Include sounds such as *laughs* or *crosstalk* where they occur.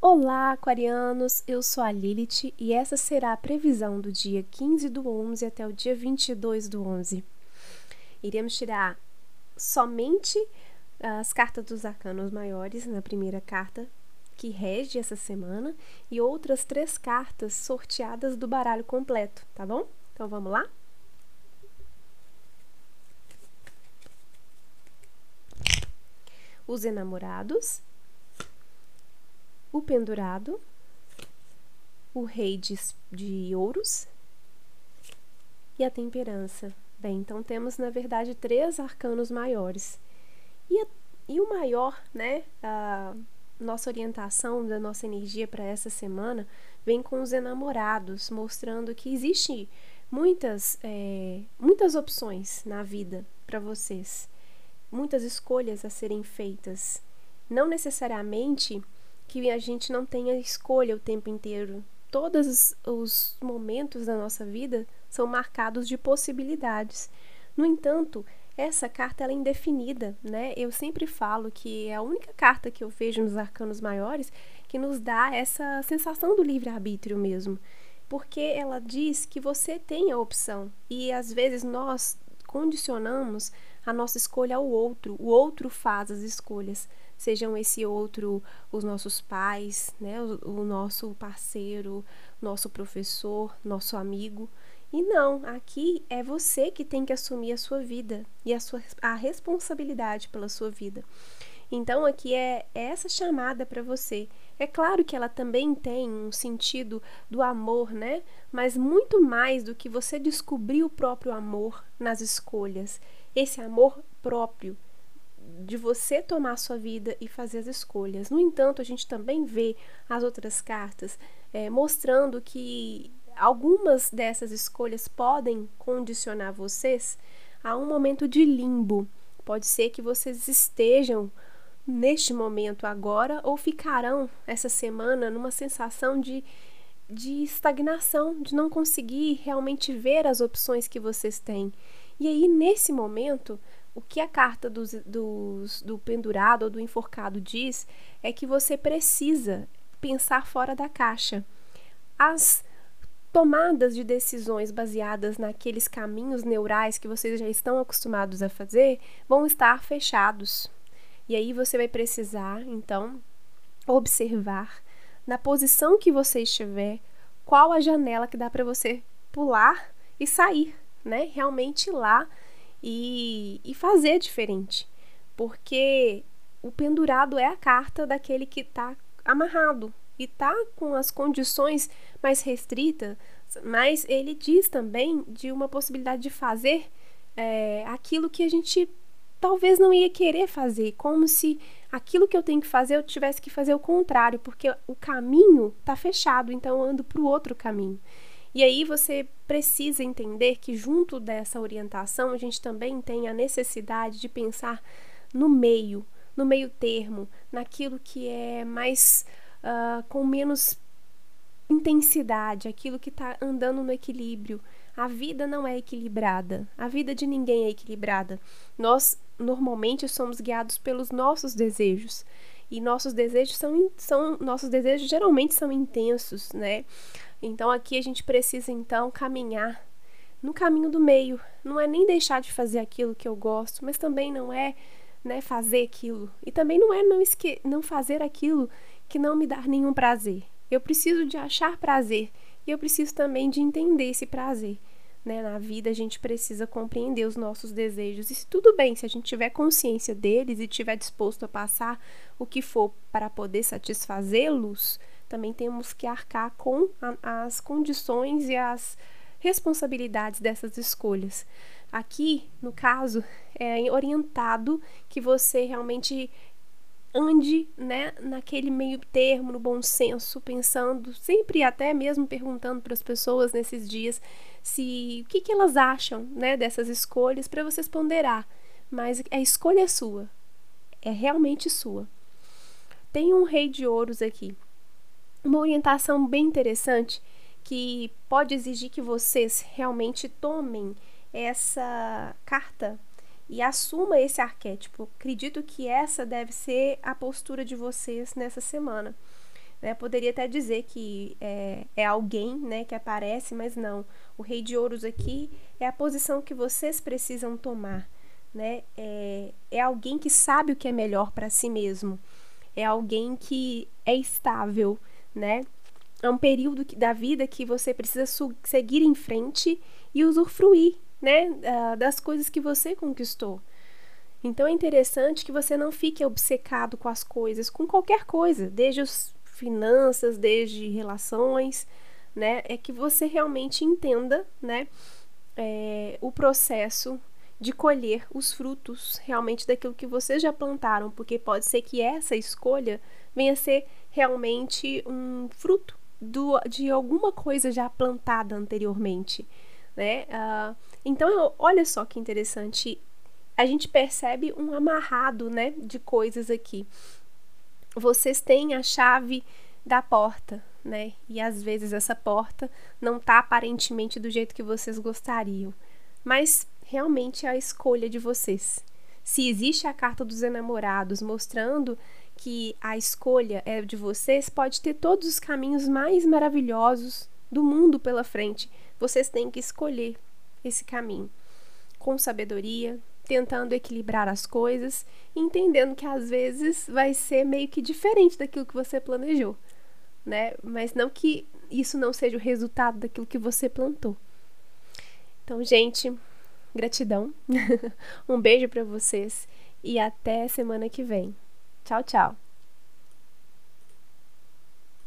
Olá, aquarianos! Eu sou a Lilith e essa será a previsão do dia 15 do 11 até o dia 22 do 11. Iremos tirar somente as cartas dos arcanos maiores na primeira carta, que rege essa semana, e outras três cartas sorteadas do baralho completo, tá bom? Então vamos lá? Os enamorados o pendurado, o rei de, de ouros e a temperança. Bem, então temos na verdade três arcanos maiores. E, a, e o maior, né, a nossa orientação da nossa energia para essa semana vem com os enamorados, mostrando que existe muitas, é, muitas opções na vida para vocês, muitas escolhas a serem feitas. Não necessariamente que a gente não tenha escolha o tempo inteiro. Todos os momentos da nossa vida são marcados de possibilidades. No entanto, essa carta é indefinida, né? Eu sempre falo que é a única carta que eu vejo nos arcanos maiores que nos dá essa sensação do livre-arbítrio mesmo. Porque ela diz que você tem a opção e às vezes nós condicionamos a nossa escolha ao outro, o outro faz as escolhas sejam esse outro os nossos pais, né, o, o nosso parceiro, nosso professor, nosso amigo. E não, aqui é você que tem que assumir a sua vida e a, sua, a responsabilidade pela sua vida. Então, aqui é, é essa chamada para você. É claro que ela também tem um sentido do amor, né? Mas muito mais do que você descobrir o próprio amor nas escolhas. Esse amor próprio de você tomar a sua vida e fazer as escolhas. No entanto, a gente também vê as outras cartas é, mostrando que algumas dessas escolhas podem condicionar vocês a um momento de limbo. Pode ser que vocês estejam neste momento agora ou ficarão essa semana numa sensação de, de estagnação, de não conseguir realmente ver as opções que vocês têm. E aí, nesse momento, o que a carta dos, dos, do pendurado ou do enforcado diz é que você precisa pensar fora da caixa. As tomadas de decisões baseadas naqueles caminhos neurais que vocês já estão acostumados a fazer vão estar fechados. E aí você vai precisar, então, observar na posição que você estiver qual a janela que dá para você pular e sair, né? Realmente lá e, e fazer diferente. Porque o pendurado é a carta daquele que está amarrado e está com as condições mais restritas, mas ele diz também de uma possibilidade de fazer é, aquilo que a gente talvez não ia querer fazer, como se aquilo que eu tenho que fazer eu tivesse que fazer o contrário, porque o caminho está fechado, então eu ando para o outro caminho. E aí você precisa entender que, junto dessa orientação, a gente também tem a necessidade de pensar no meio, no meio termo, naquilo que é mais uh, com menos intensidade, aquilo que está andando no equilíbrio. A vida não é equilibrada, a vida de ninguém é equilibrada. Nós normalmente somos guiados pelos nossos desejos e nossos desejos são, são nossos desejos geralmente são intensos, né? Então aqui a gente precisa então caminhar no caminho do meio. Não é nem deixar de fazer aquilo que eu gosto, mas também não é né, fazer aquilo. E também não é não, esque não fazer aquilo que não me dá nenhum prazer. Eu preciso de achar prazer e eu preciso também de entender esse prazer. Né? Na vida a gente precisa compreender os nossos desejos. E se tudo bem, se a gente tiver consciência deles e estiver disposto a passar o que for para poder satisfazê-los, também temos que arcar com a, as condições e as responsabilidades dessas escolhas. Aqui, no caso, é orientado que você realmente ande né, naquele meio termo, no bom senso, pensando, sempre até mesmo perguntando para as pessoas nesses dias se o que, que elas acham né, dessas escolhas para vocês ponderar. Mas a escolha é sua, é realmente sua. Tem um rei de ouros aqui uma orientação bem interessante que pode exigir que vocês realmente tomem essa carta e assuma esse arquétipo. Acredito que essa deve ser a postura de vocês nessa semana. Né? Poderia até dizer que é, é alguém né, que aparece, mas não. O rei de ouros aqui é a posição que vocês precisam tomar. Né? É, é alguém que sabe o que é melhor para si mesmo. É alguém que é estável, né? É um período da vida que você precisa seguir em frente e usufruir, né, das coisas que você conquistou. Então é interessante que você não fique obcecado com as coisas, com qualquer coisa, desde as finanças, desde relações, né? É que você realmente entenda, né, é, o processo de colher os frutos realmente daquilo que vocês já plantaram, porque pode ser que essa escolha venha a ser realmente um fruto do, de alguma coisa já plantada anteriormente, né? Uh, então, olha só que interessante a gente percebe um amarrado, né, de coisas aqui. Vocês têm a chave da porta, né? E às vezes essa porta não tá aparentemente do jeito que vocês gostariam, mas realmente é a escolha de vocês. Se existe a carta dos enamorados mostrando que a escolha é de vocês, pode ter todos os caminhos mais maravilhosos do mundo pela frente. Vocês têm que escolher esse caminho com sabedoria, tentando equilibrar as coisas, entendendo que às vezes vai ser meio que diferente daquilo que você planejou, né? Mas não que isso não seja o resultado daquilo que você plantou. Então, gente, gratidão. *laughs* um beijo para vocês e até semana que vem. Tchau, tchau.